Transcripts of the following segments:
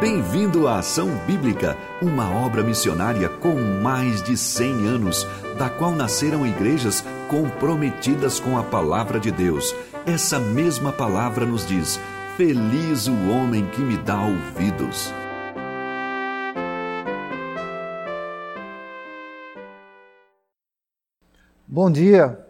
Bem-vindo à Ação Bíblica, uma obra missionária com mais de 100 anos, da qual nasceram igrejas comprometidas com a palavra de Deus. Essa mesma palavra nos diz: Feliz o homem que me dá ouvidos. Bom dia.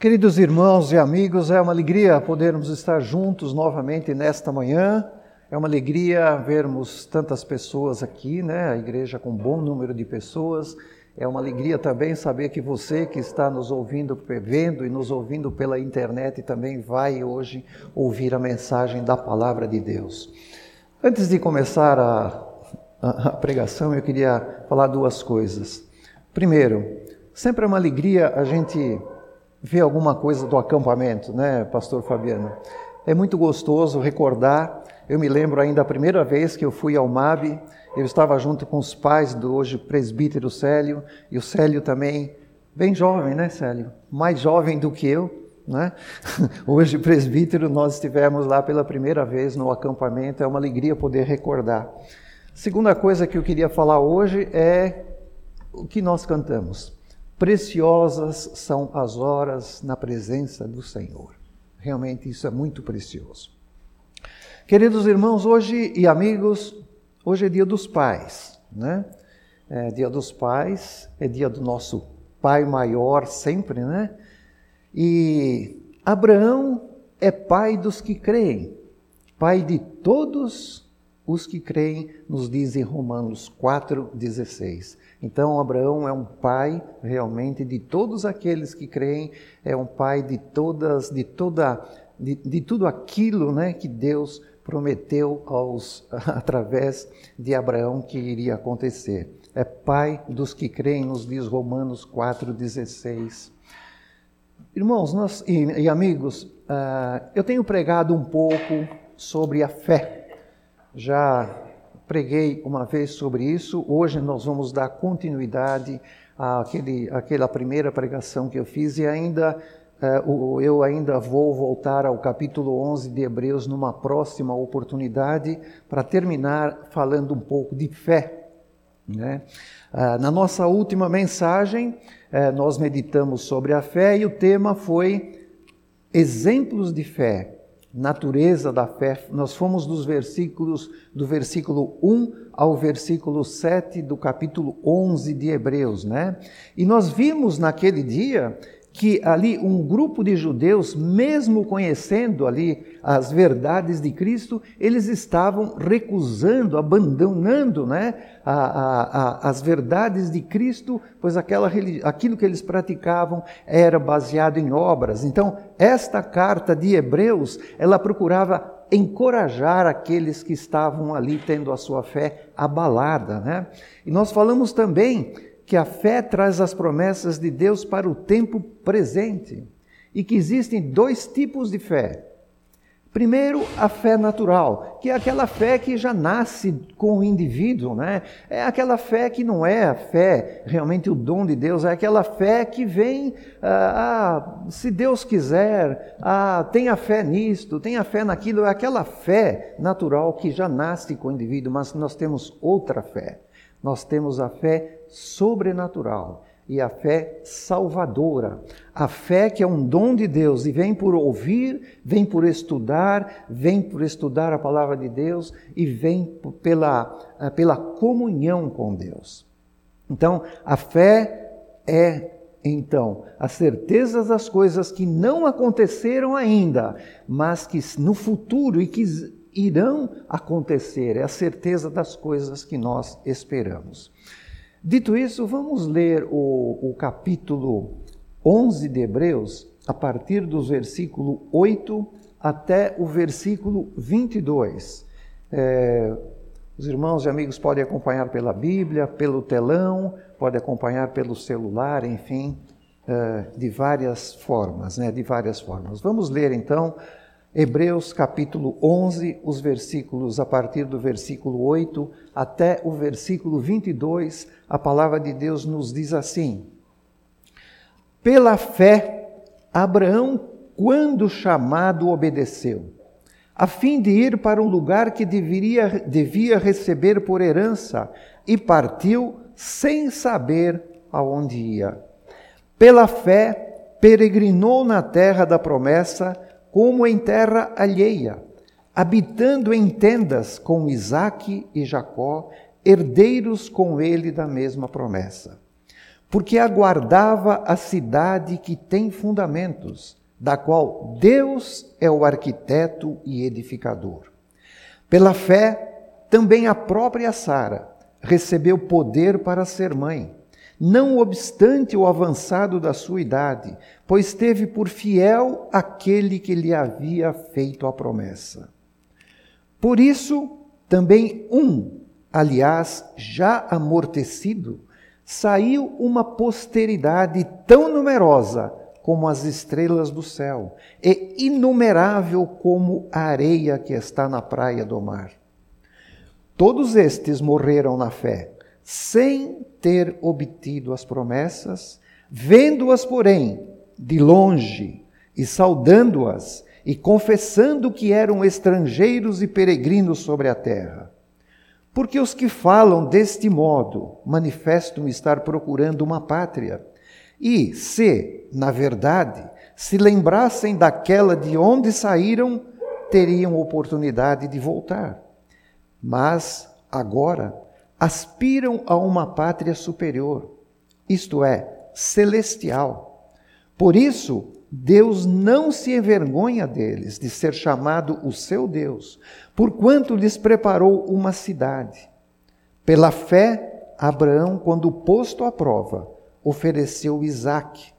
Queridos irmãos e amigos, é uma alegria podermos estar juntos novamente nesta manhã. É uma alegria vermos tantas pessoas aqui, né? A igreja com um bom número de pessoas. É uma alegria também saber que você que está nos ouvindo, vendo e nos ouvindo pela internet também vai hoje ouvir a mensagem da palavra de Deus. Antes de começar a, a, pregação, eu queria falar duas coisas. Primeiro, sempre é uma alegria a gente ver alguma coisa do acampamento, né, Pastor Fabiano? É muito gostoso recordar. Eu me lembro ainda a primeira vez que eu fui ao MAB, eu estava junto com os pais do hoje presbítero Célio, e o Célio também, bem jovem, né, Célio? Mais jovem do que eu, né? Hoje, presbítero, nós estivemos lá pela primeira vez no acampamento, é uma alegria poder recordar. Segunda coisa que eu queria falar hoje é o que nós cantamos. Preciosas são as horas na presença do Senhor. Realmente isso é muito precioso. Queridos irmãos, hoje e amigos, hoje é dia dos pais, né? É dia dos pais, é dia do nosso pai maior sempre, né? E Abraão é pai dos que creem, pai de todos os que creem, nos diz em Romanos 4,16. Então, Abraão é um pai realmente de todos aqueles que creem, é um pai de todas, de toda, de, de tudo aquilo né, que Deus prometeu aos, através de Abraão que iria acontecer. É pai dos que creem, nos diz Romanos 4,16. Irmãos nós, e, e amigos, uh, eu tenho pregado um pouco sobre a fé. Já preguei uma vez sobre isso. Hoje nós vamos dar continuidade àquele, àquela primeira pregação que eu fiz e ainda uh, eu ainda vou voltar ao capítulo 11 de Hebreus numa próxima oportunidade para terminar falando um pouco de fé. Né? Uh, na nossa última mensagem, uh, nós meditamos sobre a fé e o tema foi exemplos de fé natureza da fé. Nós fomos dos versículos do versículo 1 ao versículo 7 do capítulo 11 de Hebreus, né? E nós vimos naquele dia que ali um grupo de judeus, mesmo conhecendo ali as verdades de Cristo, eles estavam recusando, abandonando né, a, a, a, as verdades de Cristo, pois aquela, aquilo que eles praticavam era baseado em obras. Então, esta carta de Hebreus, ela procurava encorajar aqueles que estavam ali tendo a sua fé abalada. Né? E nós falamos também que a fé traz as promessas de Deus para o tempo presente e que existem dois tipos de fé. Primeiro, a fé natural, que é aquela fé que já nasce com o indivíduo, né? É aquela fé que não é a fé, realmente o dom de Deus, é aquela fé que vem, ah, ah, se Deus quiser, ah, tenha fé nisto, tenha fé naquilo, é aquela fé natural que já nasce com o indivíduo, mas nós temos outra fé. Nós temos a fé sobrenatural e a fé salvadora. A fé que é um dom de Deus e vem por ouvir, vem por estudar, vem por estudar a palavra de Deus e vem pela, eh, pela comunhão com Deus. Então, a fé é então a certeza das coisas que não aconteceram ainda, mas que no futuro e que irão acontecer, é a certeza das coisas que nós esperamos. Dito isso, vamos ler o, o capítulo 11 de Hebreus, a partir do versículo 8 até o versículo 22. É, os irmãos e amigos podem acompanhar pela Bíblia, pelo telão, podem acompanhar pelo celular, enfim, é, de várias formas, né? De várias formas. Vamos ler então Hebreus capítulo 11, os versículos a partir do versículo 8 até o versículo 22, a palavra de Deus nos diz assim: Pela fé, Abraão, quando chamado, obedeceu, a fim de ir para um lugar que deveria, devia receber por herança, e partiu sem saber aonde ia. Pela fé, peregrinou na terra da promessa, como em terra alheia, habitando em tendas com Isaque e Jacó, herdeiros com ele da mesma promessa. Porque aguardava a cidade que tem fundamentos, da qual Deus é o arquiteto e edificador. Pela fé, também a própria Sara recebeu poder para ser mãe, não obstante o avançado da sua idade, pois teve por fiel aquele que lhe havia feito a promessa. Por isso, também um, aliás, já amortecido, saiu uma posteridade tão numerosa como as estrelas do céu, e inumerável como a areia que está na praia do mar. Todos estes morreram na fé, sem ter obtido as promessas, vendo-as, porém, de longe, e saudando-as, e confessando que eram estrangeiros e peregrinos sobre a terra. Porque os que falam deste modo manifestam estar procurando uma pátria. E, se, na verdade, se lembrassem daquela de onde saíram, teriam oportunidade de voltar mas agora aspiram a uma pátria superior, isto é, celestial. Por isso, Deus não se envergonha deles de ser chamado o seu Deus, porquanto lhes preparou uma cidade. Pela fé, Abraão, quando posto à prova, ofereceu Isaque.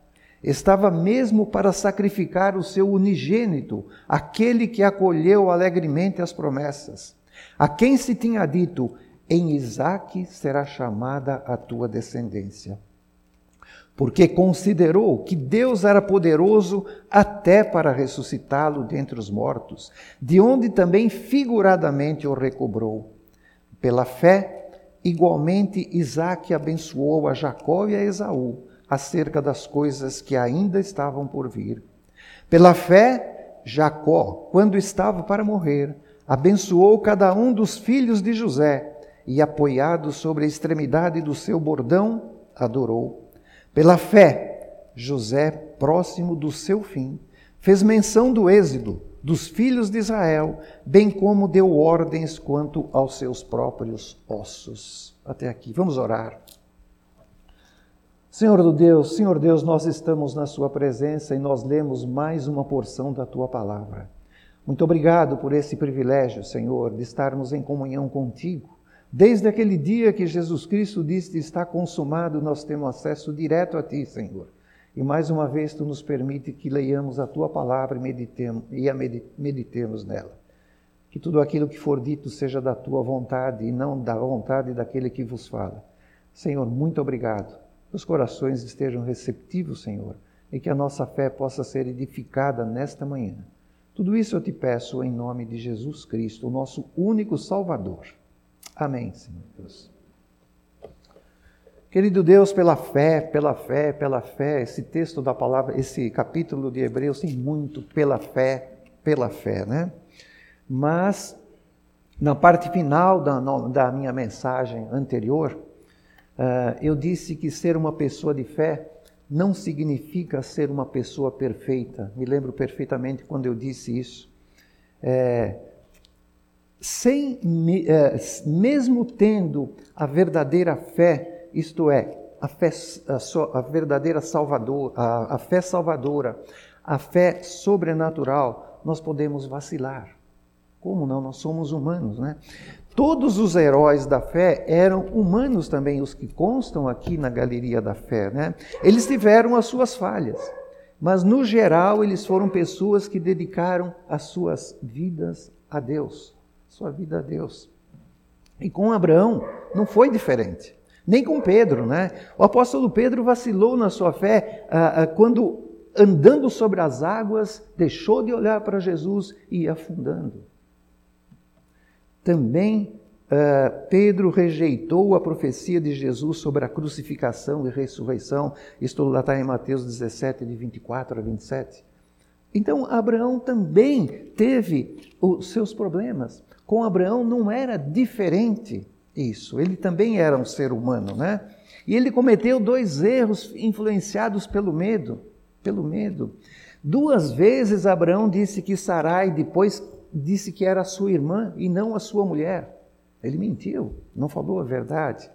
Estava mesmo para sacrificar o seu unigênito, aquele que acolheu alegremente as promessas a quem se tinha dito: Em Isaque será chamada a tua descendência. Porque considerou que Deus era poderoso até para ressuscitá-lo dentre os mortos, de onde também figuradamente o recobrou. Pela fé, igualmente Isaque abençoou a Jacó e a Esaú acerca das coisas que ainda estavam por vir. Pela fé, Jacó, quando estava para morrer, abençoou cada um dos filhos de José e, apoiado sobre a extremidade do seu bordão, adorou. Pela fé, José, próximo do seu fim, fez menção do êxodo dos filhos de Israel, bem como deu ordens quanto aos seus próprios ossos. Até aqui. Vamos orar. Senhor do Deus, Senhor Deus, nós estamos na Sua presença e nós lemos mais uma porção da Tua palavra. Muito obrigado por esse privilégio, Senhor, de estarmos em comunhão contigo. Desde aquele dia que Jesus Cristo disse está consumado, nós temos acesso direto a ti, Senhor. E mais uma vez tu nos permite que leiamos a tua palavra e meditemos, e a meditemos nela. Que tudo aquilo que for dito seja da tua vontade e não da vontade daquele que vos fala. Senhor, muito obrigado. Que os corações estejam receptivos, Senhor, e que a nossa fé possa ser edificada nesta manhã. Tudo isso eu te peço em nome de Jesus Cristo, o nosso único Salvador. Amém, Senhor Deus. Querido Deus, pela fé, pela fé, pela fé, esse texto da palavra, esse capítulo de Hebreus tem muito pela fé, pela fé, né? Mas, na parte final da, da minha mensagem anterior, uh, eu disse que ser uma pessoa de fé não significa ser uma pessoa perfeita. Me lembro perfeitamente quando eu disse isso. É, sem, é, mesmo tendo a verdadeira fé, isto é, a, fé, a, verdadeira salvador, a, a fé salvadora, a fé sobrenatural, nós podemos vacilar. Como não? Nós somos humanos, né? Todos os heróis da fé eram humanos também, os que constam aqui na galeria da fé. Né? Eles tiveram as suas falhas, mas no geral eles foram pessoas que dedicaram as suas vidas a Deus, sua vida a Deus. E com Abraão não foi diferente, nem com Pedro. Né? O apóstolo Pedro vacilou na sua fé ah, ah, quando, andando sobre as águas, deixou de olhar para Jesus e ia afundando. Também uh, Pedro rejeitou a profecia de Jesus sobre a crucificação e ressurreição. Isto lá está em Mateus 17, de 24 a 27. Então, Abraão também teve os seus problemas. Com Abraão não era diferente isso. Ele também era um ser humano, né? E ele cometeu dois erros influenciados pelo medo, pelo medo. Duas vezes Abraão disse que Sarai depois disse que era sua irmã e não a sua mulher. Ele mentiu, não falou a verdade.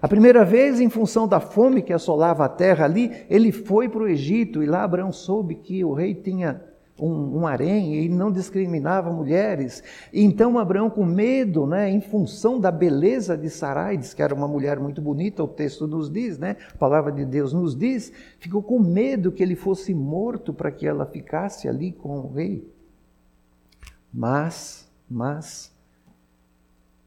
A primeira vez, em função da fome que assolava a terra ali, ele foi para o Egito e lá Abraão soube que o rei tinha um, um harém e não discriminava mulheres. Então Abraão, com medo, né, em função da beleza de Sarai, diz que era uma mulher muito bonita, o texto nos diz, né, a palavra de Deus nos diz, ficou com medo que ele fosse morto para que ela ficasse ali com o rei. Mas, mas,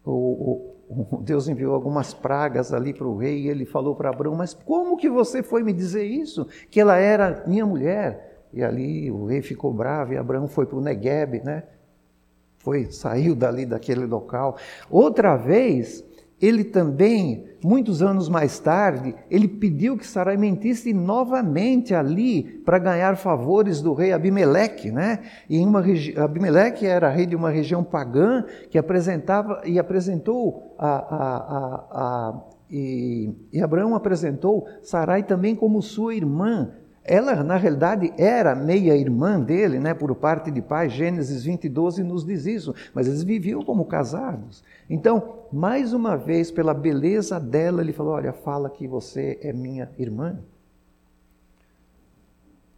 o, o, Deus enviou algumas pragas ali para o rei e ele falou para Abraão: Mas como que você foi me dizer isso? Que ela era minha mulher? E ali o rei ficou bravo e Abraão foi para o Negueb, né? Foi, saiu dali daquele local. Outra vez, ele também, muitos anos mais tarde, ele pediu que Sarai mentisse novamente ali para ganhar favores do rei Abimeleque, né? E uma Abimeleque era rei de uma região pagã que apresentava e apresentou a, a, a, a e, e Abraão apresentou Sarai também como sua irmã, ela, na realidade, era meia-irmã dele, né, por parte de pai. Gênesis 20, 12 nos diz isso. Mas eles viviam como casados. Então, mais uma vez, pela beleza dela, ele falou: Olha, fala que você é minha irmã.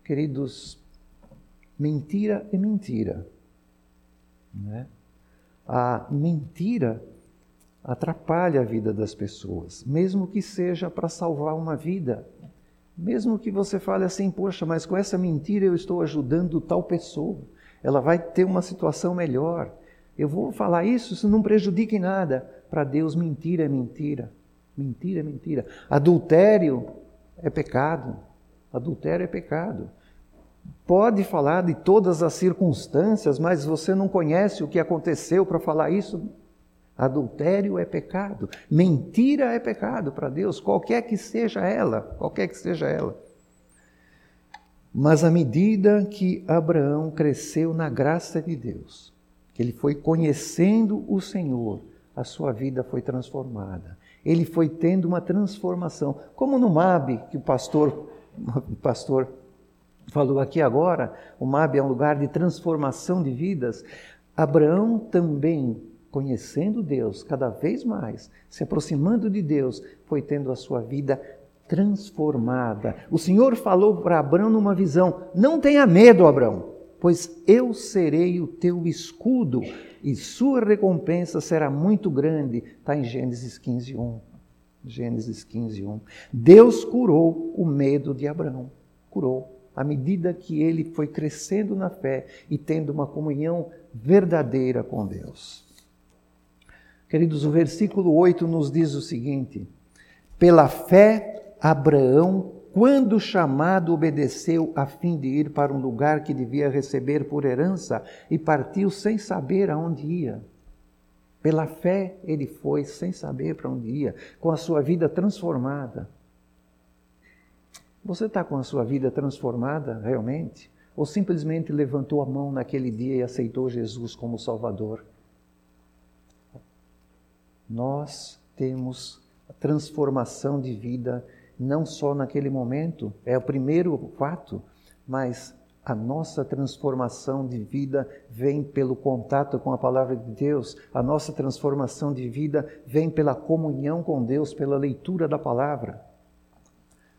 Queridos, mentira é mentira. Né? A mentira atrapalha a vida das pessoas, mesmo que seja para salvar uma vida. Mesmo que você fale assim, poxa, mas com essa mentira eu estou ajudando tal pessoa, ela vai ter uma situação melhor. Eu vou falar isso, isso não prejudica em nada. Para Deus, mentira é mentira. Mentira é mentira. Adultério é pecado. Adultério é pecado. Pode falar de todas as circunstâncias, mas você não conhece o que aconteceu para falar isso, Adultério é pecado, mentira é pecado para Deus, qualquer que seja ela, qualquer que seja ela. Mas à medida que Abraão cresceu na graça de Deus, que ele foi conhecendo o Senhor, a sua vida foi transformada. Ele foi tendo uma transformação, como no MAB, que o pastor, o pastor falou aqui agora, o MAB é um lugar de transformação de vidas. Abraão também conhecendo Deus cada vez mais, se aproximando de Deus, foi tendo a sua vida transformada. O Senhor falou para Abraão numa visão: Não tenha medo, Abraão, pois eu serei o teu escudo e sua recompensa será muito grande. Está em Gênesis 15, 1. Gênesis 15, 1. Deus curou o medo de Abraão. Curou. À medida que ele foi crescendo na fé e tendo uma comunhão verdadeira com Deus. Queridos, o versículo 8 nos diz o seguinte: Pela fé, Abraão, quando chamado, obedeceu a fim de ir para um lugar que devia receber por herança e partiu sem saber aonde ia. Pela fé, ele foi sem saber para onde ia, com a sua vida transformada. Você está com a sua vida transformada realmente? Ou simplesmente levantou a mão naquele dia e aceitou Jesus como Salvador? Nós temos a transformação de vida não só naquele momento, é o primeiro fato, mas a nossa transformação de vida vem pelo contato com a palavra de Deus, a nossa transformação de vida vem pela comunhão com Deus, pela leitura da palavra.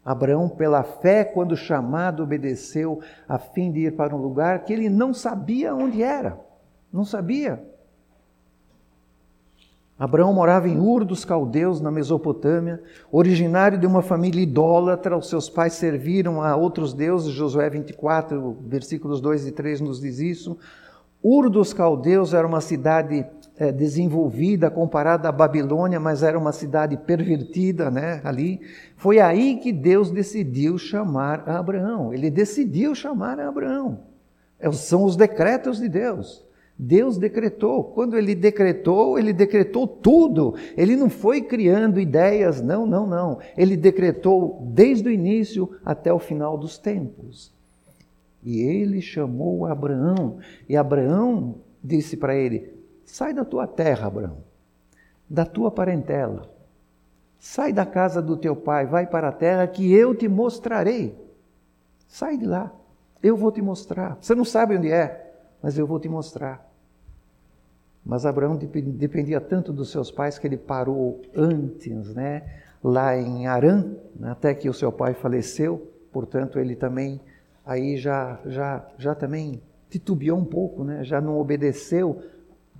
Abraão, pela fé, quando chamado, obedeceu a fim de ir para um lugar que ele não sabia onde era, não sabia. Abraão morava em Ur dos Caldeus, na Mesopotâmia, originário de uma família idólatra. Os seus pais serviram a outros deuses. Josué 24, versículos 2 e 3 nos diz isso. Ur dos Caldeus era uma cidade é, desenvolvida comparada à Babilônia, mas era uma cidade pervertida, né? Ali foi aí que Deus decidiu chamar Abraão. Ele decidiu chamar Abraão. É, são os decretos de Deus. Deus decretou. Quando ele decretou, ele decretou tudo. Ele não foi criando ideias, não, não, não. Ele decretou desde o início até o final dos tempos. E ele chamou Abraão, e Abraão disse para ele: Sai da tua terra, Abraão, da tua parentela, sai da casa do teu pai, vai para a terra que eu te mostrarei. Sai de lá, eu vou te mostrar. Você não sabe onde é, mas eu vou te mostrar. Mas Abraão dependia tanto dos seus pais que ele parou antes, né? Lá em Arã, né? até que o seu pai faleceu. Portanto, ele também aí já já já também titubeou um pouco, né? Já não obedeceu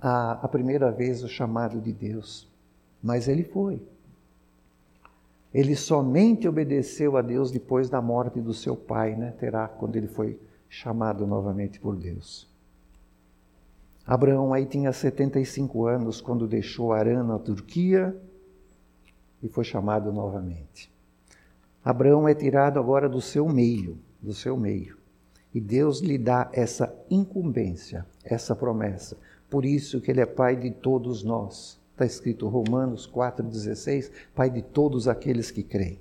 a, a primeira vez o chamado de Deus. Mas ele foi. Ele somente obedeceu a Deus depois da morte do seu pai, né? Terá quando ele foi chamado novamente por Deus. Abraão aí tinha 75 anos quando deixou Arã na Turquia e foi chamado novamente. Abraão é tirado agora do seu meio, do seu meio. E Deus lhe dá essa incumbência, essa promessa. Por isso que ele é pai de todos nós. Está escrito Romanos 4,16, pai de todos aqueles que creem.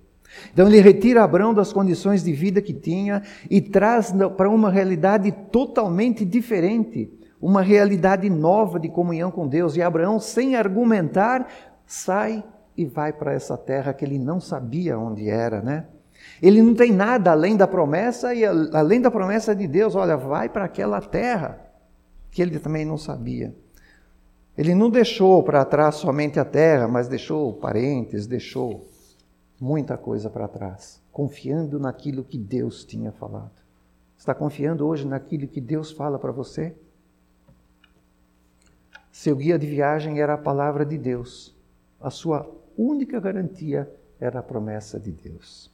Então ele retira Abraão das condições de vida que tinha e traz para uma realidade totalmente diferente uma realidade nova de comunhão com Deus. E Abraão, sem argumentar, sai e vai para essa terra que ele não sabia onde era, né? Ele não tem nada além da promessa e além da promessa de Deus, olha, vai para aquela terra que ele também não sabia. Ele não deixou para trás somente a terra, mas deixou parentes, deixou muita coisa para trás, confiando naquilo que Deus tinha falado. Está confiando hoje naquilo que Deus fala para você? Seu guia de viagem era a palavra de Deus. A sua única garantia era a promessa de Deus.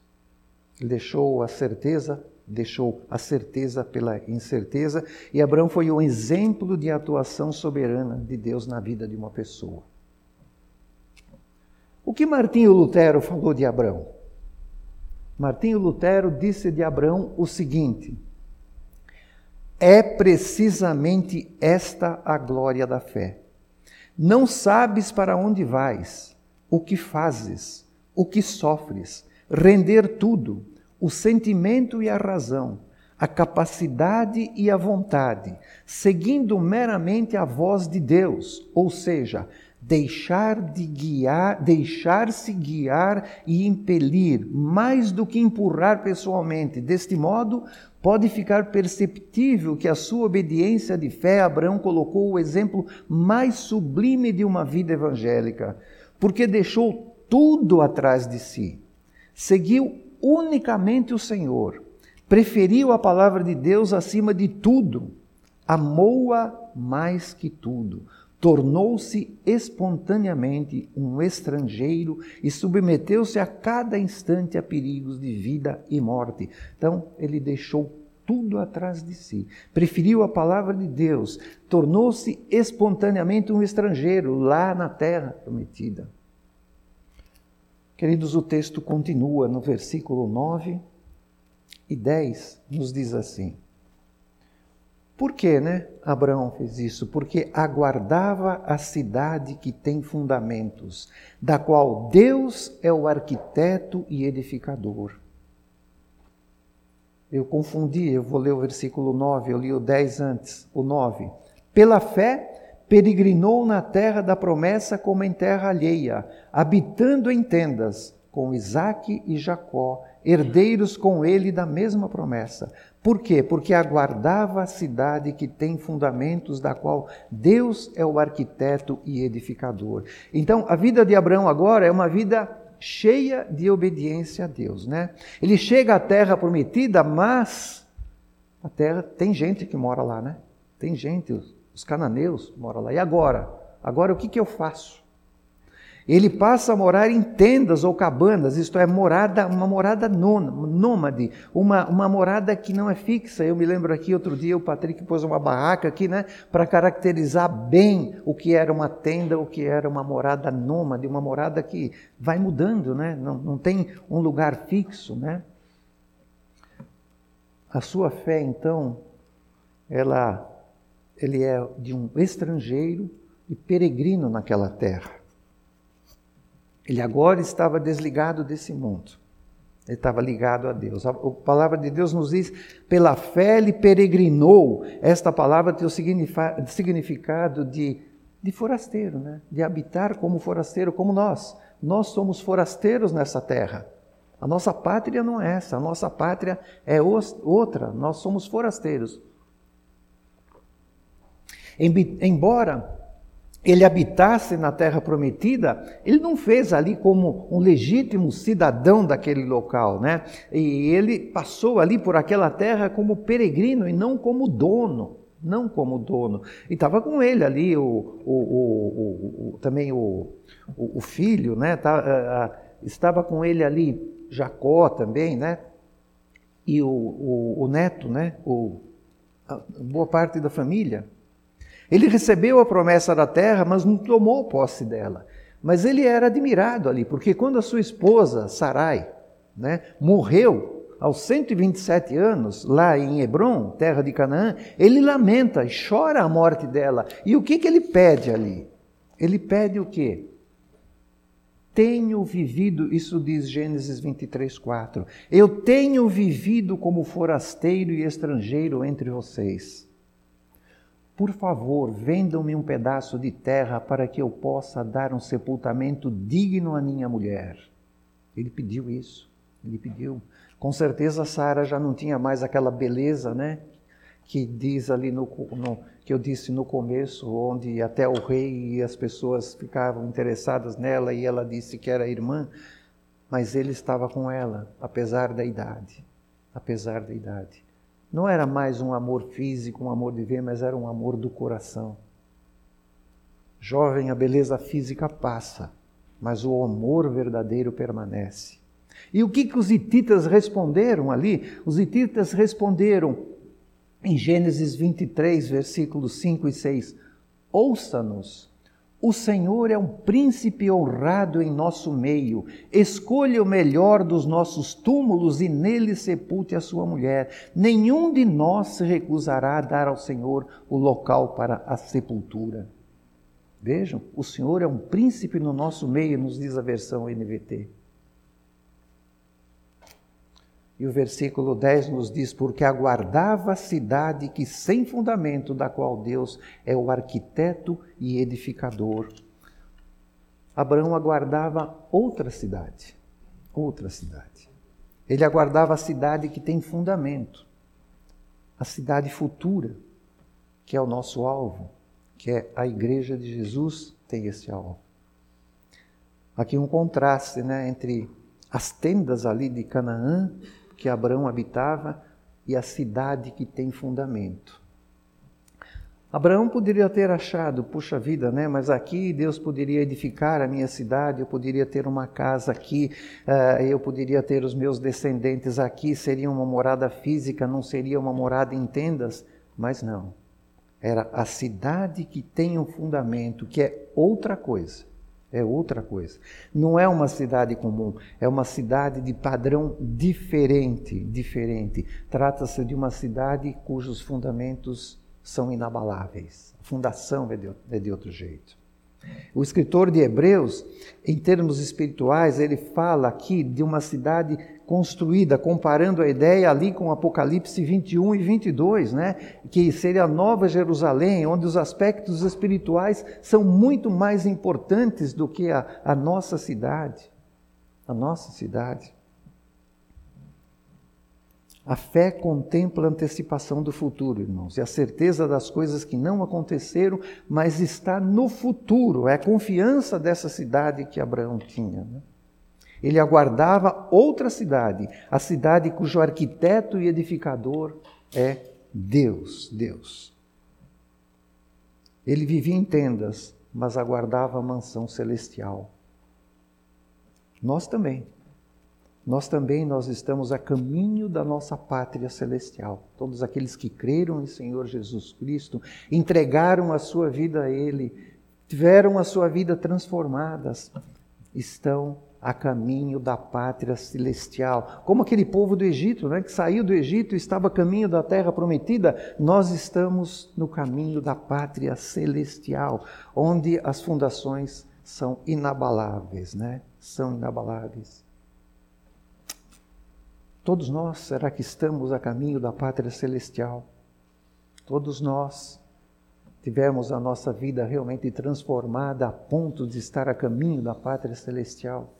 Ele deixou a certeza, deixou a certeza pela incerteza, e Abraão foi um exemplo de atuação soberana de Deus na vida de uma pessoa. O que Martinho Lutero falou de Abraão? Martinho Lutero disse de Abraão o seguinte: é precisamente esta a glória da fé. Não sabes para onde vais, o que fazes, o que sofres, render tudo, o sentimento e a razão, a capacidade e a vontade, seguindo meramente a voz de Deus, ou seja, deixar de guiar, deixar-se guiar e impelir, mais do que empurrar pessoalmente. Deste modo, pode ficar perceptível que a sua obediência de fé, Abraão colocou o exemplo mais sublime de uma vida evangélica, porque deixou tudo atrás de si, seguiu unicamente o Senhor, preferiu a palavra de Deus acima de tudo, amou-a mais que tudo tornou-se espontaneamente um estrangeiro e submeteu-se a cada instante a perigos de vida e morte. Então, ele deixou tudo atrás de si, preferiu a palavra de Deus, tornou-se espontaneamente um estrangeiro lá na terra prometida. Queridos, o texto continua no versículo 9 e 10, nos diz assim: por que, né? Abraão fez isso? Porque aguardava a cidade que tem fundamentos, da qual Deus é o arquiteto e edificador. Eu confundi, eu vou ler o versículo 9, eu li o 10 antes, o 9. Pela fé, peregrinou na terra da promessa como em terra alheia, habitando em tendas com Isaque e Jacó, herdeiros com ele da mesma promessa por quê? Porque aguardava a cidade que tem fundamentos, da qual Deus é o arquiteto e edificador. Então, a vida de Abraão agora é uma vida cheia de obediência a Deus, né? Ele chega à terra prometida, mas a terra tem gente que mora lá, né? Tem gente, os, cananeus moram lá. E agora? Agora o que, que eu faço? Ele passa a morar em tendas ou cabanas, isto é, morada, uma morada nômade, uma, uma morada que não é fixa. Eu me lembro aqui outro dia o Patrick pôs uma barraca aqui, né, para caracterizar bem o que era uma tenda, o que era uma morada nômade, uma morada que vai mudando, né, não, não tem um lugar fixo, né. A sua fé, então, ela, ele é de um estrangeiro e peregrino naquela terra. Ele agora estava desligado desse mundo. Ele estava ligado a Deus. A, palavra de Deus nos diz: pela fé ele peregrinou. Esta palavra tem o significado de, de forasteiro, né? de habitar como forasteiro, como nós. Nós somos forasteiros nessa terra. A nossa pátria não é essa, a nossa pátria é outra. Nós somos forasteiros. Embora ele habitasse na terra prometida, ele não fez ali como um legítimo cidadão daquele local, né? E ele passou ali por aquela terra como peregrino e não como dono, não como dono. E estava com ele ali o, o, o, o também o, filho, né? Tá, estava com ele ali Jacó também, né? E o, neto, né? O, boa parte da família. Ele recebeu a promessa da terra, mas não tomou posse dela. Mas ele era admirado ali, porque quando a sua esposa, Sarai, né, morreu aos 127 anos, lá em Hebron, terra de Canaã, ele lamenta e chora a morte dela. E o que, que ele pede ali? Ele pede o quê? Tenho vivido, isso diz Gênesis 23, 4. Eu tenho vivido como forasteiro e estrangeiro entre vocês. Por favor, vendam-me um pedaço de terra para que eu possa dar um sepultamento digno à minha mulher. Ele pediu isso. Ele pediu. Com certeza Sara já não tinha mais aquela beleza, né? Que diz ali no, no, que eu disse no começo, onde até o rei e as pessoas ficavam interessadas nela e ela disse que era irmã, mas ele estava com ela, apesar da idade, apesar da idade. Não era mais um amor físico, um amor de ver, mas era um amor do coração. Jovem, a beleza física passa, mas o amor verdadeiro permanece. E o que, que os hititas responderam ali? Os hititas responderam em Gênesis 23, versículos 5 e 6: Ouça-nos, o Senhor é um príncipe honrado em nosso meio. Escolha o melhor dos nossos túmulos e nele sepulte a sua mulher. Nenhum de nós se recusará a dar ao Senhor o local para a sepultura. Vejam, o Senhor é um príncipe no nosso meio, nos diz a versão NVT. E o versículo 10 nos diz: Porque aguardava a cidade que sem fundamento, da qual Deus é o arquiteto e edificador. Abraão aguardava outra cidade, outra cidade. Ele aguardava a cidade que tem fundamento, a cidade futura, que é o nosso alvo, que é a igreja de Jesus, tem esse alvo. Aqui um contraste né, entre as tendas ali de Canaã que Abraão habitava e a cidade que tem fundamento. Abraão poderia ter achado, puxa vida, né? Mas aqui Deus poderia edificar a minha cidade, eu poderia ter uma casa aqui, uh, eu poderia ter os meus descendentes aqui, seria uma morada física, não seria uma morada em tendas, mas não. Era a cidade que tem um fundamento, que é outra coisa. É outra coisa. Não é uma cidade comum, é uma cidade de padrão diferente, diferente. Trata-se de uma cidade cujos fundamentos são inabaláveis. A fundação é de, é de outro jeito. O escritor de Hebreus, em termos espirituais, ele fala aqui de uma cidade construída, comparando a ideia ali com Apocalipse 21 e 22, né? que seria a Nova Jerusalém, onde os aspectos espirituais são muito mais importantes do que a, a nossa cidade. A nossa cidade. A fé contempla a antecipação do futuro, irmãos, e a certeza das coisas que não aconteceram, mas está no futuro. É a confiança dessa cidade que Abraão tinha. Né? Ele aguardava outra cidade, a cidade cujo arquiteto e edificador é Deus, Deus. Ele vivia em tendas, mas aguardava a mansão celestial. Nós também. Nós também nós estamos a caminho da nossa pátria celestial. Todos aqueles que creram em Senhor Jesus Cristo, entregaram a sua vida a ele, tiveram a sua vida transformadas, estão a caminho da pátria celestial. Como aquele povo do Egito, né, que saiu do Egito e estava a caminho da terra prometida, nós estamos no caminho da pátria celestial, onde as fundações são inabaláveis, né? São inabaláveis. Todos nós, será que estamos a caminho da pátria celestial? Todos nós tivemos a nossa vida realmente transformada a ponto de estar a caminho da pátria celestial?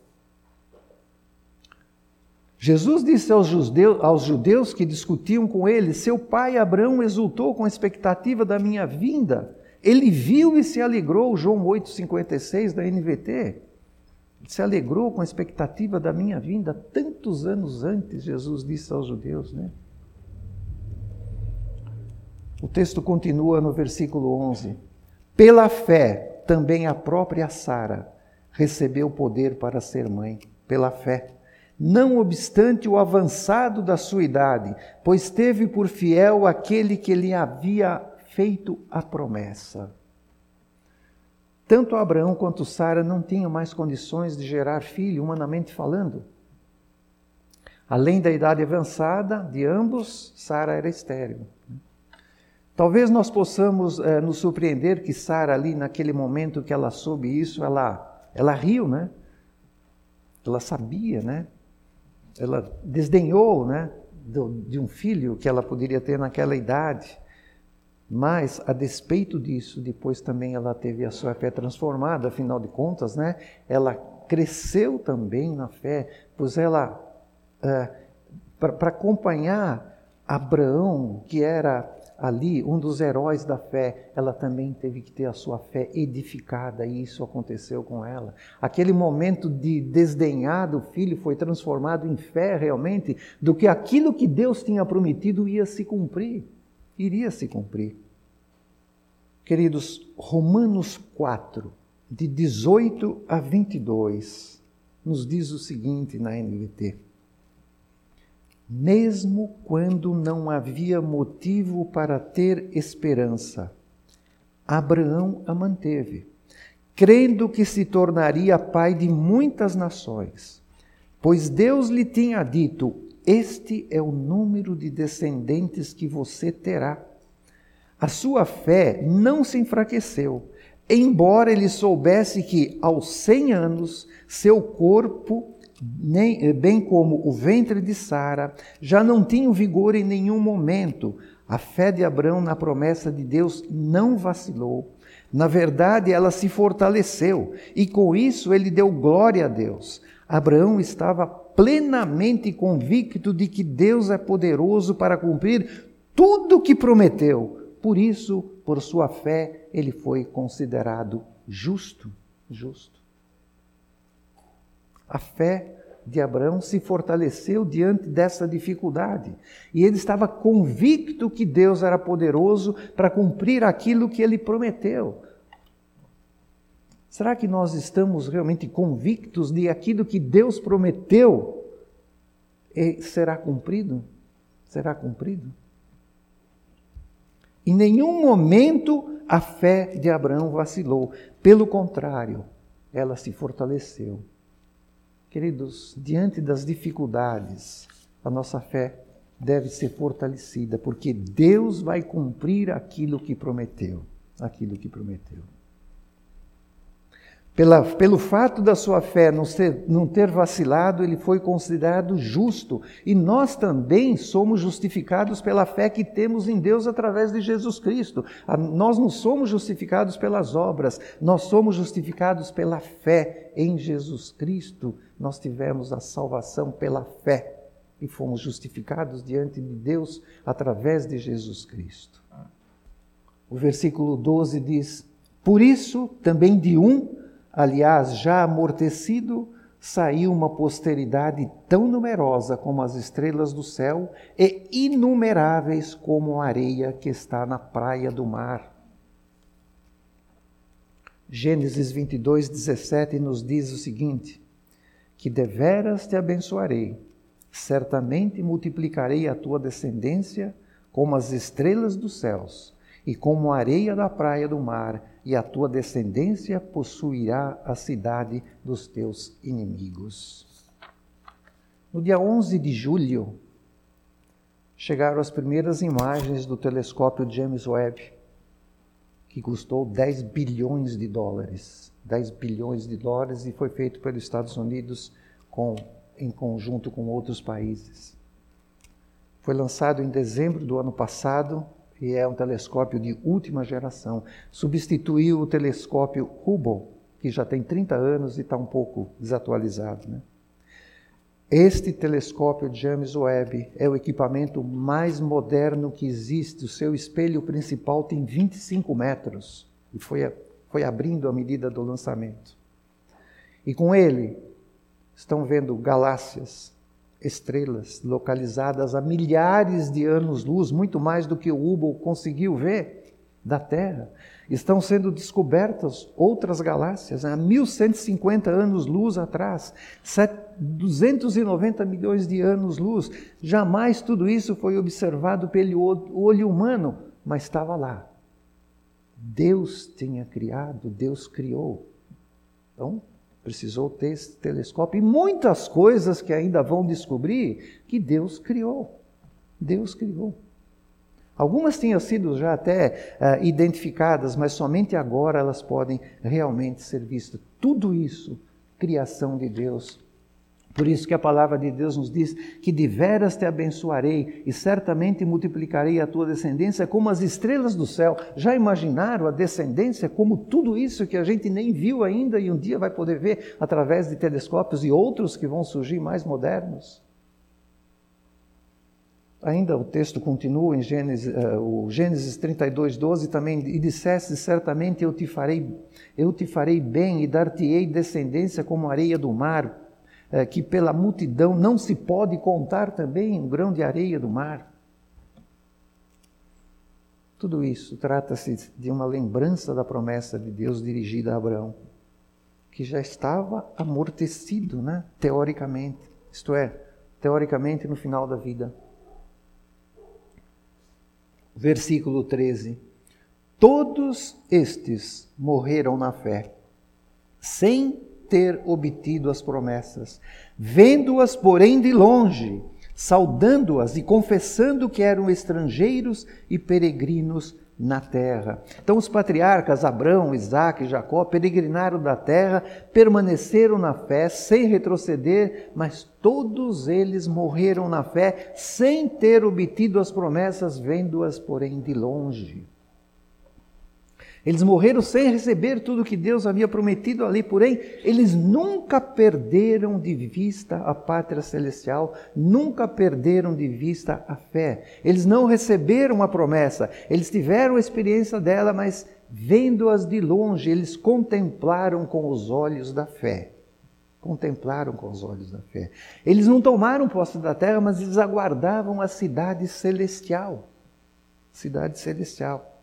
Jesus disse aos judeus, aos judeus, que discutiam com ele: Seu pai Abraão exultou com a expectativa da minha vinda. Ele viu e se alegrou, João 8,56 da NVT. Ele se alegrou com a expectativa da minha vinda, tantos anos antes, Jesus disse aos judeus, né? O texto continua no versículo 11: Pela fé, também a própria Sara recebeu poder para ser mãe, pela fé não obstante o avançado da sua idade, pois teve por fiel aquele que lhe havia feito a promessa. Tanto Abraão quanto Sara não tinham mais condições de gerar filho, humanamente falando. Além da idade avançada de ambos, Sara era estéril. Talvez nós possamos é, nos surpreender que Sara, ali naquele momento que ela soube isso, ela, ela riu, né? Ela sabia, né? Ela desdenhou né, de um filho que ela poderia ter naquela idade. Mas, a despeito disso, depois também ela teve a sua fé transformada, afinal de contas, né? Ela cresceu também na fé, pois ela, é, para acompanhar Abraão, que era ali, um dos heróis da fé, ela também teve que ter a sua fé edificada, e isso aconteceu com ela. Aquele momento de desdenhar do filho foi transformado em fé realmente, do que aquilo que Deus tinha prometido ia se cumprir, iria se cumprir. Queridos, Romanos 4, de 18 a 22, nos diz o seguinte na NVT mesmo quando não havia motivo para ter esperança. Abraão a manteve, crendo que se tornaria pai de muitas nações, pois Deus lhe tinha dito: Este é o número de descendentes que você terá. A sua fé não se enfraqueceu, embora ele soubesse que, aos cem anos, seu corpo nem, eh, bem como o ventre de Sara, já não tinham vigor em nenhum momento. A fé de Abraão na promessa de Deus não vacilou. Na verdade, ela se fortaleceu e com isso ele deu glória a Deus. Abraão estava plenamente convicto de que Deus é poderoso para cumprir tudo o que prometeu. Por isso, por sua fé, ele foi considerado justo. Justo. A fé de Abraão se fortaleceu diante dessa dificuldade. E ele estava convicto que Deus era poderoso para cumprir aquilo que ele prometeu. Será que nós estamos realmente convictos de aquilo que Deus prometeu será cumprido? Será cumprido? Em nenhum momento a fé de Abraão vacilou. Pelo contrário, ela se fortaleceu. Queridos, diante das dificuldades, a nossa fé deve ser fortalecida, porque Deus vai cumprir aquilo que prometeu, aquilo que prometeu. Pela, pelo fato da sua fé não, ser, não ter vacilado, ele foi considerado justo. E nós também somos justificados pela fé que temos em Deus através de Jesus Cristo. A, nós não somos justificados pelas obras, nós somos justificados pela fé em Jesus Cristo. Nós tivemos a salvação pela fé e fomos justificados diante de Deus através de Jesus Cristo. O versículo 12 diz: Por isso, também de um aliás, já amortecido, saiu uma posteridade tão numerosa como as estrelas do céu e inumeráveis como a areia que está na praia do mar. Gênesis 22, 17 nos diz o seguinte: Que deveras te abençoarei, certamente multiplicarei a tua descendência como as estrelas dos céus e como a areia da praia do mar e a tua descendência possuirá a cidade dos teus inimigos. No dia 11 de julho, chegaram as primeiras imagens do telescópio James Webb, que custou 10 bilhões de dólares. 10 bilhões de dólares e foi feito pelos Estados Unidos com, em conjunto com outros países. Foi lançado em dezembro do ano passado e é um telescópio de última geração. Substituiu o telescópio Hubble, que já tem 30 anos e está um pouco desatualizado. Né? Este telescópio James Webb é o equipamento mais moderno que existe. O seu espelho principal tem 25 metros e foi, foi abrindo à medida do lançamento. E com ele estão vendo galáxias, estrelas localizadas a milhares de anos-luz, muito mais do que o Hubble conseguiu ver da Terra. Estão sendo descobertas outras galáxias a 1150 anos-luz atrás, 290 milhões de anos-luz. Jamais tudo isso foi observado pelo olho humano, mas estava lá. Deus tinha criado, Deus criou. Então, precisou ter esse telescópio e muitas coisas que ainda vão descobrir que Deus criou. Deus criou. Algumas tinham sido já até uh, identificadas, mas somente agora elas podem realmente ser vistas. Tudo isso, criação de Deus. Por isso que a palavra de Deus nos diz que de veras te abençoarei e certamente multiplicarei a tua descendência como as estrelas do céu. Já imaginaram a descendência como tudo isso que a gente nem viu ainda e um dia vai poder ver através de telescópios e outros que vão surgir mais modernos? Ainda o texto continua em Gênesis, uh, o Gênesis 32, 12 também, e disseste certamente eu te farei, eu te farei bem e dar-te-ei descendência como areia do mar, uh, que pela multidão não se pode contar também um grão de areia do mar. Tudo isso trata-se de uma lembrança da promessa de Deus dirigida a Abraão, que já estava amortecido, né? teoricamente, isto é, teoricamente no final da vida versículo 13: Todos estes morreram na fé, sem ter obtido as promessas, vendo-as, porém, de longe, saudando-as e confessando que eram estrangeiros e peregrinos na terra. Então, os patriarcas Abraão, Isaac e Jacó peregrinaram da terra, permaneceram na fé sem retroceder, mas todos eles morreram na fé sem ter obtido as promessas, vendo-as, porém, de longe. Eles morreram sem receber tudo que Deus havia prometido ali, porém, eles nunca perderam de vista a pátria celestial, nunca perderam de vista a fé. Eles não receberam a promessa, eles tiveram a experiência dela, mas vendo-as de longe, eles contemplaram com os olhos da fé. Contemplaram com os olhos da fé. Eles não tomaram posse da terra, mas eles aguardavam a cidade celestial. Cidade celestial.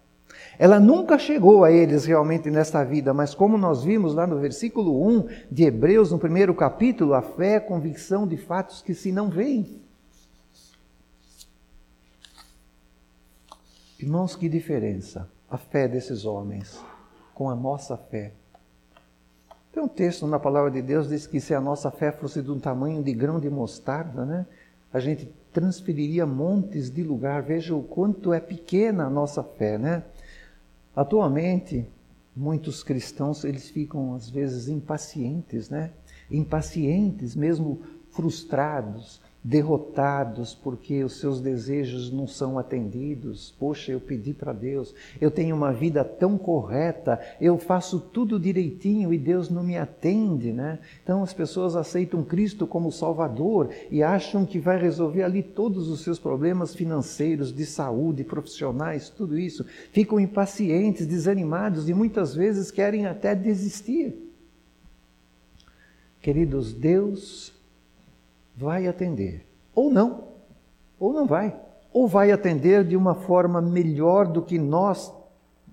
Ela nunca chegou a eles realmente nesta vida, mas como nós vimos lá no versículo 1 de Hebreus, no primeiro capítulo, a fé é a convicção de fatos que se não veem. Irmãos, que diferença a fé desses homens com a nossa fé. Tem um texto na palavra de Deus que diz que se a nossa fé fosse de um tamanho de grão de mostarda, né, a gente transferiria montes de lugar. Veja o quanto é pequena a nossa fé, né? Atualmente, muitos cristãos eles ficam às vezes impacientes, né? Impacientes, mesmo frustrados, derrotados porque os seus desejos não são atendidos. Poxa, eu pedi para Deus, eu tenho uma vida tão correta, eu faço tudo direitinho e Deus não me atende, né? Então as pessoas aceitam Cristo como Salvador e acham que vai resolver ali todos os seus problemas financeiros, de saúde, profissionais, tudo isso. Ficam impacientes, desanimados e muitas vezes querem até desistir. Queridos, Deus vai atender. Ou não, ou não vai. Ou vai atender de uma forma melhor do que nós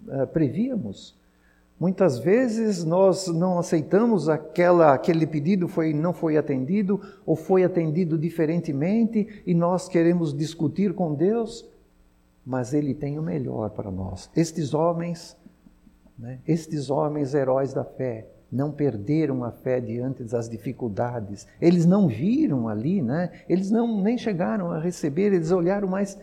uh, prevíamos. Muitas vezes nós não aceitamos aquela, aquele pedido foi, não foi atendido ou foi atendido diferentemente e nós queremos discutir com Deus, mas Ele tem o melhor para nós. Estes homens, né, estes homens heróis da fé, não perderam a fé diante das dificuldades. Eles não viram ali, né? Eles não nem chegaram a receber, eles olharam mais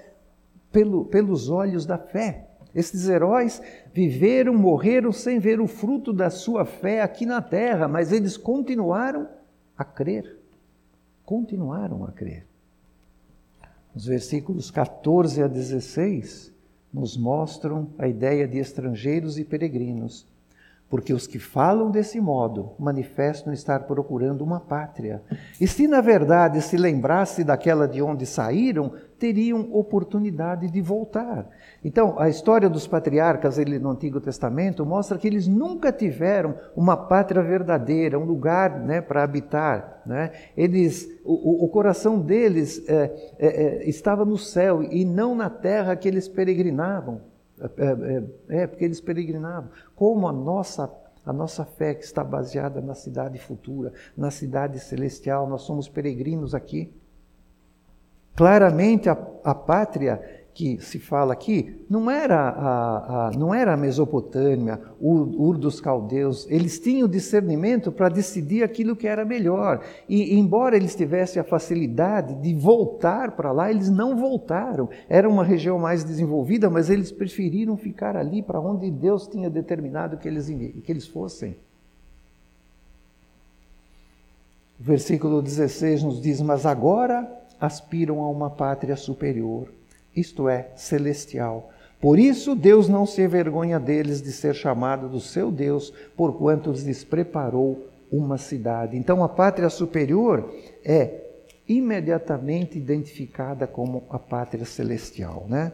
pelo, pelos olhos da fé. Esses heróis viveram, morreram sem ver o fruto da sua fé aqui na terra, mas eles continuaram a crer. Continuaram a crer. Os versículos 14 a 16 nos mostram a ideia de estrangeiros e peregrinos, porque os que falam desse modo manifestam estar procurando uma pátria. E se na verdade se lembrasse daquela de onde saíram, teriam oportunidade de voltar. Então, a história dos patriarcas no Antigo Testamento mostra que eles nunca tiveram uma pátria verdadeira, um lugar né, para habitar. Né? Eles, o, o coração deles é, é, é, estava no céu e não na terra que eles peregrinavam. É, é, é, porque eles peregrinavam. Como a nossa a nossa fé que está baseada na cidade futura, na cidade celestial, nós somos peregrinos aqui. Claramente a, a pátria que se fala aqui não era a, a, não era a Mesopotâmia, o Ur dos Caldeus. Eles tinham discernimento para decidir aquilo que era melhor. E, embora eles tivessem a facilidade de voltar para lá, eles não voltaram. Era uma região mais desenvolvida, mas eles preferiram ficar ali para onde Deus tinha determinado que eles, que eles fossem. O versículo 16 nos diz: Mas agora aspiram a uma pátria superior isto é, celestial. Por isso, Deus não se envergonha deles de ser chamado do seu Deus, porquanto lhes preparou uma cidade. Então, a pátria superior é imediatamente identificada como a pátria celestial, né?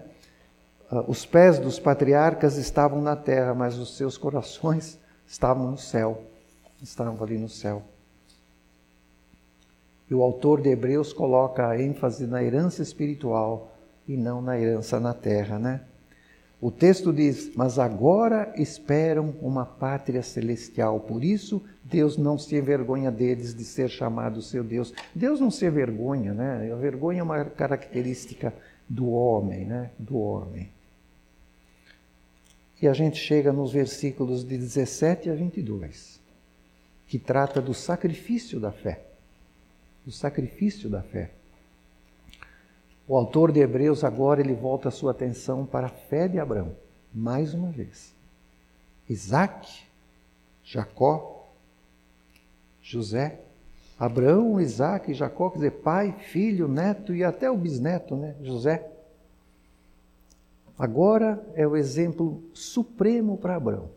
Ah, os pés dos patriarcas estavam na terra, mas os seus corações estavam no céu. Estavam ali no céu. E o autor de Hebreus coloca a ênfase na herança espiritual e não na herança na terra, né? O texto diz: Mas agora esperam uma pátria celestial. Por isso, Deus não se envergonha deles de ser chamado seu Deus. Deus não se envergonha, né? A vergonha é uma característica do homem, né? Do homem. E a gente chega nos versículos de 17 a 22, que trata do sacrifício da fé. Do sacrifício da fé. O autor de Hebreus agora ele volta a sua atenção para a fé de Abraão, mais uma vez. Isaac, Jacó, José, Abraão, Isaac e Jacó, quer dizer, pai, filho, neto e até o bisneto, né? José. Agora é o exemplo supremo para Abraão.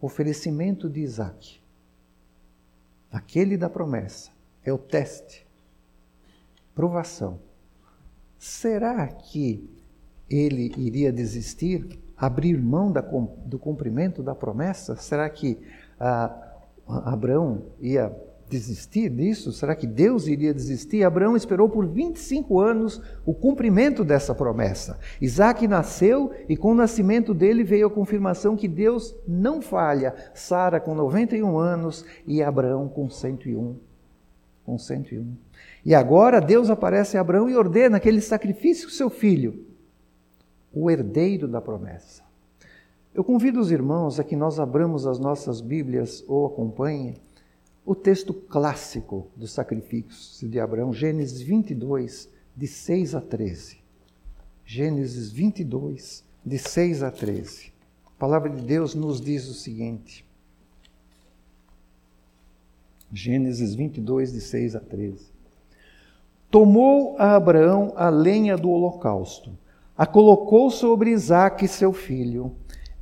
Oferecimento de Isaac. Aquele da promessa. É o teste. Provação. Será que ele iria desistir, abrir mão da, do cumprimento da promessa? Será que ah, Abraão ia desistir disso? Será que Deus iria desistir? Abraão esperou por 25 anos o cumprimento dessa promessa. Isaac nasceu e com o nascimento dele veio a confirmação que Deus não falha. Sara com 91 anos e Abraão com 101. Com 101. E agora Deus aparece a Abraão e ordena que ele sacrifique o seu filho, o herdeiro da promessa. Eu convido os irmãos a que nós abramos as nossas Bíblias ou acompanhem o texto clássico do sacrifício de Abraão, Gênesis 22, de 6 a 13. Gênesis 22, de 6 a 13. A palavra de Deus nos diz o seguinte. Gênesis 22, de 6 a 13. Tomou a Abraão a lenha do holocausto, a colocou sobre Isaque, seu filho.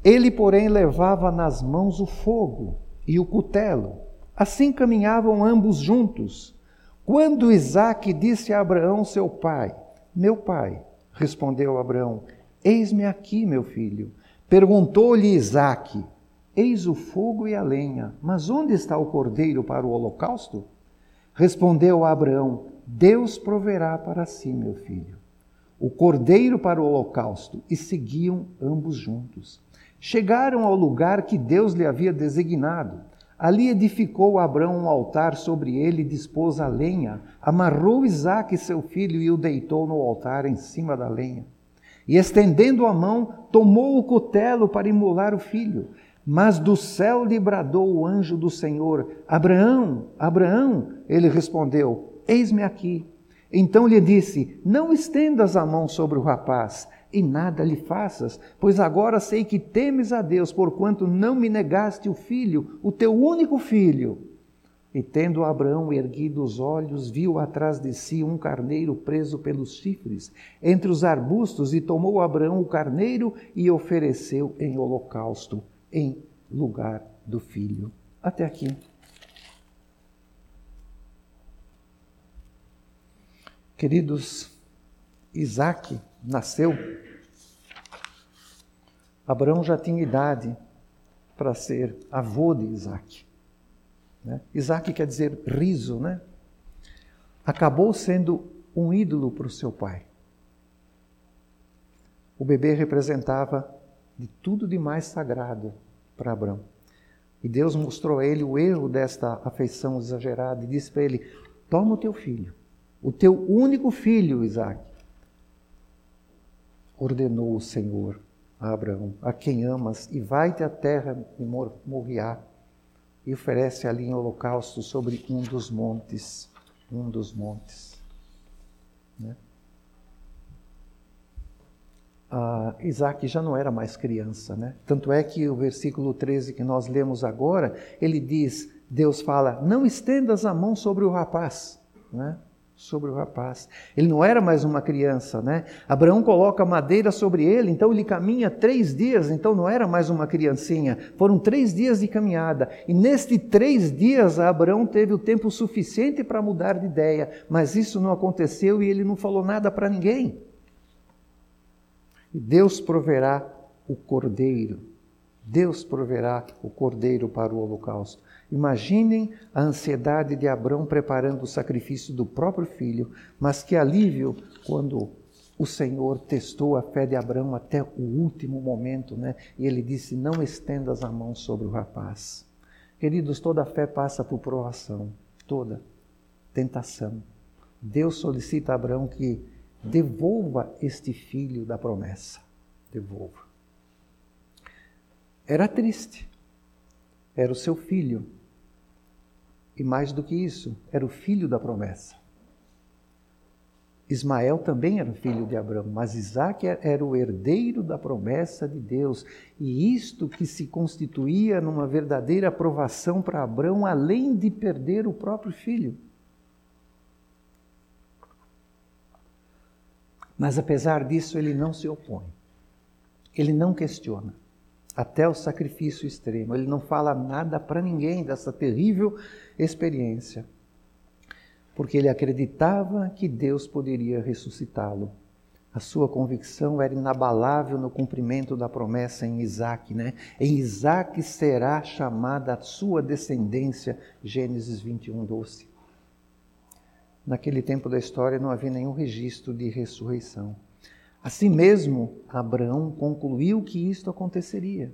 Ele, porém, levava nas mãos o fogo e o cutelo. Assim caminhavam ambos juntos. Quando Isaque disse a Abraão, seu pai: Meu pai, respondeu Abraão: Eis-me aqui, meu filho. Perguntou-lhe Isaque: Eis o fogo e a lenha, mas onde está o cordeiro para o holocausto? Respondeu Abraão: Deus proverá para si, meu filho, o cordeiro para o holocausto, e seguiam ambos juntos. Chegaram ao lugar que Deus lhe havia designado. Ali edificou Abraão um altar sobre ele dispôs a lenha, amarrou Isaque, seu filho, e o deitou no altar em cima da lenha. E estendendo a mão, tomou o cutelo para imolar o filho. Mas do céu lhe bradou o anjo do Senhor: Abraão, Abraão. Ele respondeu: Eis-me aqui. Então lhe disse: Não estendas a mão sobre o rapaz e nada lhe faças, pois agora sei que temes a Deus, porquanto não me negaste o filho, o teu único filho. E tendo Abraão erguido os olhos, viu atrás de si um carneiro preso pelos chifres entre os arbustos, e tomou Abraão o carneiro e ofereceu em holocausto em lugar do filho. Até aqui. Queridos, Isaac nasceu. Abraão já tinha idade para ser avô de Isaac. Né? Isaac quer dizer riso, né? Acabou sendo um ídolo para o seu pai. O bebê representava de tudo de mais sagrado para Abraão. E Deus mostrou a ele o erro desta afeição exagerada e disse para ele: Toma o teu filho, o teu único filho, Isaac. Ordenou o Senhor a Abraão: A quem amas, e vai-te à terra de Moriá e oferece ali em holocausto sobre um dos montes, um dos montes. Né? Ah, Isaac já não era mais criança, né? Tanto é que o versículo 13 que nós lemos agora, ele diz, Deus fala, não estendas a mão sobre o rapaz, né? Sobre o rapaz. Ele não era mais uma criança, né? Abraão coloca madeira sobre ele, então ele caminha três dias, então não era mais uma criancinha. Foram três dias de caminhada. E nestes três dias, Abraão teve o tempo suficiente para mudar de ideia, mas isso não aconteceu e ele não falou nada para ninguém. E Deus proverá o cordeiro. Deus proverá o cordeiro para o holocausto. Imaginem a ansiedade de Abraão preparando o sacrifício do próprio filho, mas que alívio quando o Senhor testou a fé de Abraão até o último momento, né? E ele disse: Não estendas a mão sobre o rapaz. Queridos, toda fé passa por provação, toda tentação. Deus solicita a Abraão que devolva este filho da promessa. Devolva. Era triste. Era o seu filho, e mais do que isso, era o filho da promessa. Ismael também era filho de Abraão, mas Isaac era o herdeiro da promessa de Deus. E isto que se constituía numa verdadeira aprovação para Abraão, além de perder o próprio filho. Mas apesar disso, ele não se opõe. Ele não questiona até o sacrifício extremo. Ele não fala nada para ninguém dessa terrível experiência, porque ele acreditava que Deus poderia ressuscitá-lo. A sua convicção era inabalável no cumprimento da promessa em Isaac, né? Em Isaac será chamada a sua descendência, Gênesis 21, 12. Naquele tempo da história não havia nenhum registro de ressurreição. Assim mesmo, Abraão concluiu que isto aconteceria.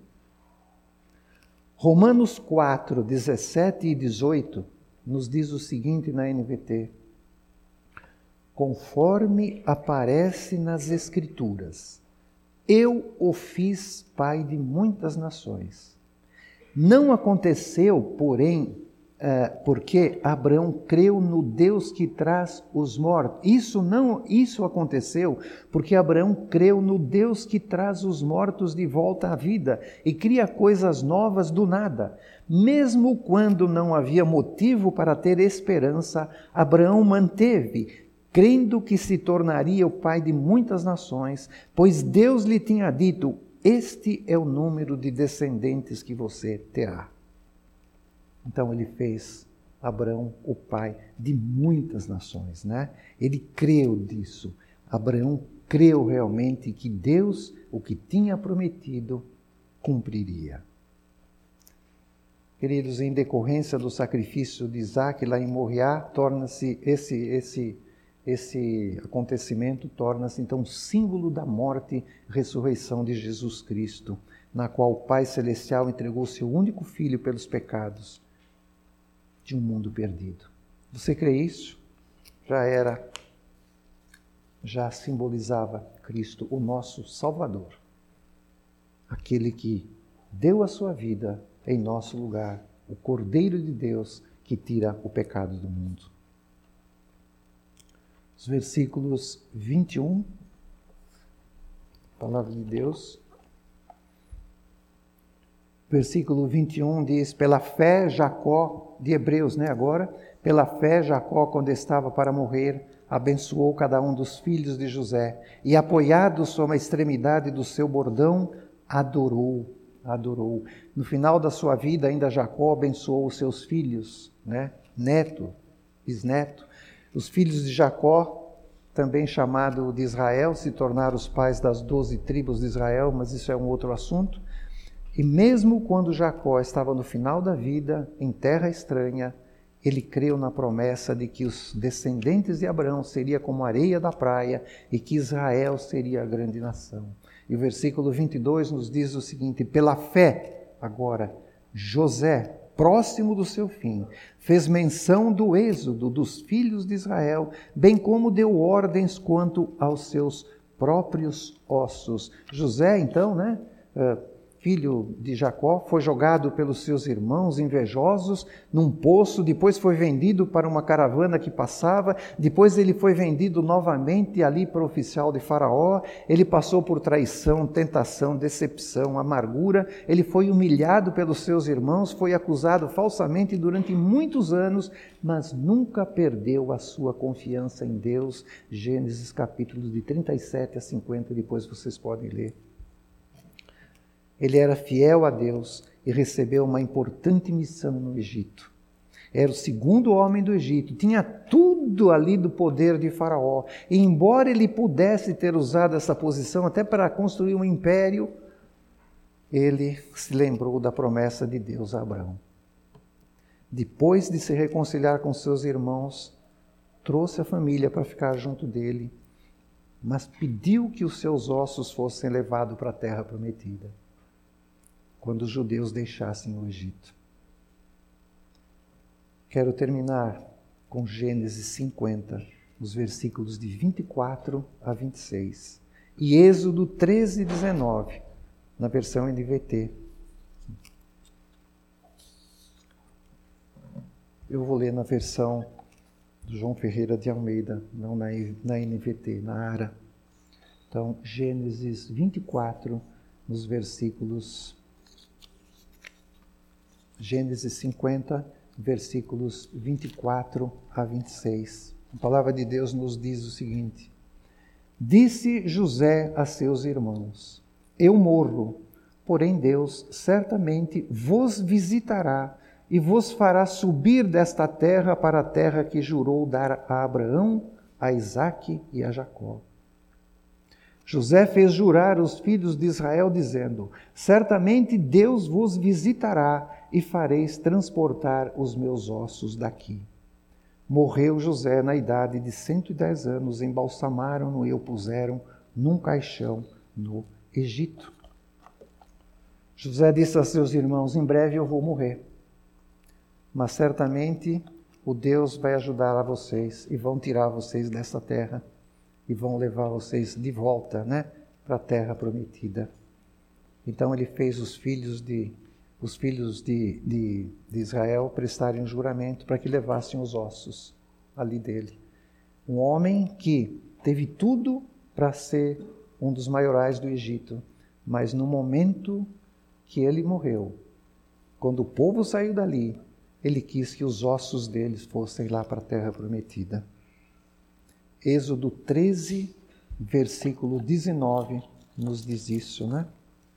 Romanos 4, 17 e 18 nos diz o seguinte na NVT: Conforme aparece nas Escrituras, eu o fiz pai de muitas nações. Não aconteceu, porém, porque Abraão creu no Deus que traz os mortos. Isso não, isso aconteceu porque Abraão creu no Deus que traz os mortos de volta à vida e cria coisas novas do nada. Mesmo quando não havia motivo para ter esperança, Abraão manteve, crendo que se tornaria o pai de muitas nações, pois Deus lhe tinha dito: Este é o número de descendentes que você terá. Então ele fez Abraão o pai de muitas nações, né? Ele creu disso. Abraão creu realmente que Deus, o que tinha prometido, cumpriria. Queridos, em decorrência do sacrifício de Isaac lá em Moriá, torna-se esse esse esse acontecimento torna-se então símbolo da morte e ressurreição de Jesus Cristo, na qual o Pai celestial entregou seu único filho pelos pecados de um mundo perdido. Você crê isso? Já era, já simbolizava Cristo, o nosso Salvador, aquele que deu a sua vida em nosso lugar, o Cordeiro de Deus que tira o pecado do mundo. Os versículos 21, palavra de Deus. Versículo 21 diz: Pela fé, Jacó, de Hebreus, né? Agora, pela fé, Jacó, quando estava para morrer, abençoou cada um dos filhos de José e, apoiado sobre a extremidade do seu bordão, adorou, adorou. No final da sua vida, ainda Jacó abençoou os seus filhos, né? Neto, bisneto. Os filhos de Jacó, também chamado de Israel, se tornaram os pais das doze tribos de Israel, mas isso é um outro assunto. E mesmo quando Jacó estava no final da vida, em terra estranha, ele creu na promessa de que os descendentes de Abraão seria como areia da praia e que Israel seria a grande nação. E o versículo 22 nos diz o seguinte: pela fé, agora, José, próximo do seu fim, fez menção do êxodo dos filhos de Israel, bem como deu ordens quanto aos seus próprios ossos. José, então, né? Filho de Jacó, foi jogado pelos seus irmãos invejosos num poço, depois foi vendido para uma caravana que passava, depois ele foi vendido novamente ali para o oficial de Faraó. Ele passou por traição, tentação, decepção, amargura. Ele foi humilhado pelos seus irmãos, foi acusado falsamente durante muitos anos, mas nunca perdeu a sua confiança em Deus. Gênesis capítulos de 37 a 50, depois vocês podem ler. Ele era fiel a Deus e recebeu uma importante missão no Egito. Era o segundo homem do Egito, tinha tudo ali do poder de Faraó. E embora ele pudesse ter usado essa posição até para construir um império, ele se lembrou da promessa de Deus a Abraão. Depois de se reconciliar com seus irmãos, trouxe a família para ficar junto dele, mas pediu que os seus ossos fossem levados para a terra prometida quando os judeus deixassem o Egito. Quero terminar com Gênesis 50, os versículos de 24 a 26, e Êxodo 13, 19, na versão NVT. Eu vou ler na versão do João Ferreira de Almeida, não na, na NVT, na ARA. Então, Gênesis 24, nos versículos Gênesis 50, versículos 24 a 26. A palavra de Deus nos diz o seguinte: Disse José a seus irmãos: Eu morro, porém Deus certamente vos visitará e vos fará subir desta terra para a terra que jurou dar a Abraão, a Isaque e a Jacó. José fez jurar os filhos de Israel, dizendo: Certamente Deus vos visitará e fareis transportar os meus ossos daqui. Morreu José na idade de 110 anos, embalsamaram-no e o puseram num caixão no Egito. José disse a seus irmãos: Em breve eu vou morrer, mas certamente o Deus vai ajudar a vocês e vão tirar vocês dessa terra e vão levar vocês de volta, né, para a terra prometida. Então ele fez os filhos de os filhos de, de, de Israel prestarem um juramento para que levassem os ossos ali dele. Um homem que teve tudo para ser um dos maiorais do Egito, mas no momento que ele morreu, quando o povo saiu dali, ele quis que os ossos deles fossem lá para a terra prometida. Êxodo 13, versículo 19, nos diz isso, né?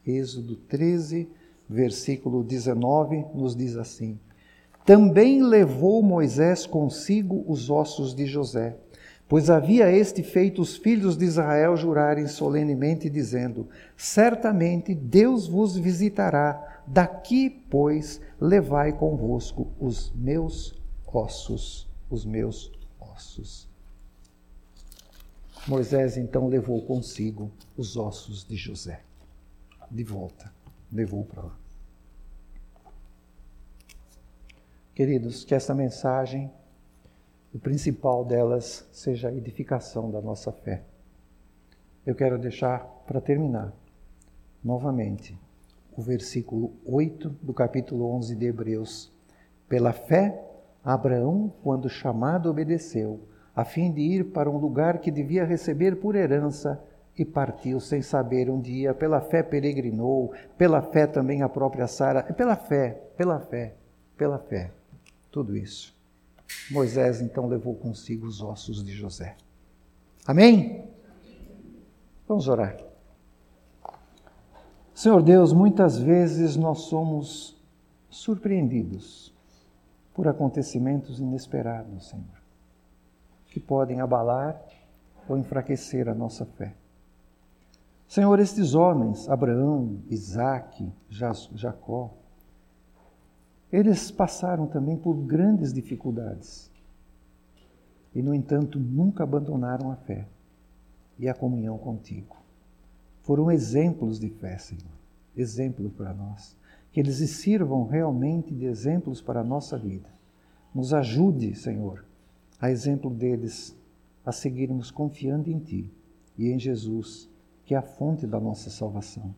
Êxodo 13, versículo 19, nos diz assim: Também levou Moisés consigo os ossos de José, pois havia este feito os filhos de Israel jurarem solenemente, dizendo: Certamente Deus vos visitará, daqui, pois, levai convosco os meus ossos, os meus ossos. Moisés então levou consigo os ossos de José de volta levou para lá. Queridos, que essa mensagem, o principal delas, seja a edificação da nossa fé. Eu quero deixar para terminar, novamente, o versículo 8 do capítulo 11 de Hebreus. Pela fé, Abraão, quando chamado, obedeceu, a fim de ir para um lugar que devia receber por herança, e partiu sem saber um dia, pela fé peregrinou, pela fé também a própria Sara, pela fé, pela fé, pela fé, tudo isso. Moisés então levou consigo os ossos de José. Amém? Vamos orar. Senhor Deus, muitas vezes nós somos surpreendidos por acontecimentos inesperados, Senhor, que podem abalar ou enfraquecer a nossa fé. Senhor, estes homens, Abraão, Isaac, Jacó, eles passaram também por grandes dificuldades. E, no entanto, nunca abandonaram a fé e a comunhão contigo. Foram exemplos de fé, Senhor. Exemplos para nós. Que eles sirvam realmente de exemplos para a nossa vida. Nos ajude, Senhor, a exemplo deles, a seguirmos confiando em Ti e em Jesus, que é a fonte da nossa salvação.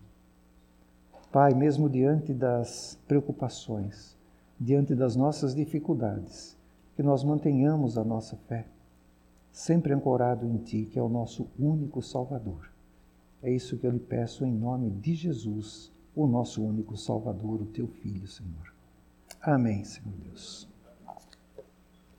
Pai, mesmo diante das preocupações, diante das nossas dificuldades, que nós mantenhamos a nossa fé, sempre ancorado em Ti, que é o nosso único Salvador. É isso que eu lhe peço em nome de Jesus, o nosso único Salvador, o Teu Filho, Senhor. Amém, Senhor Deus.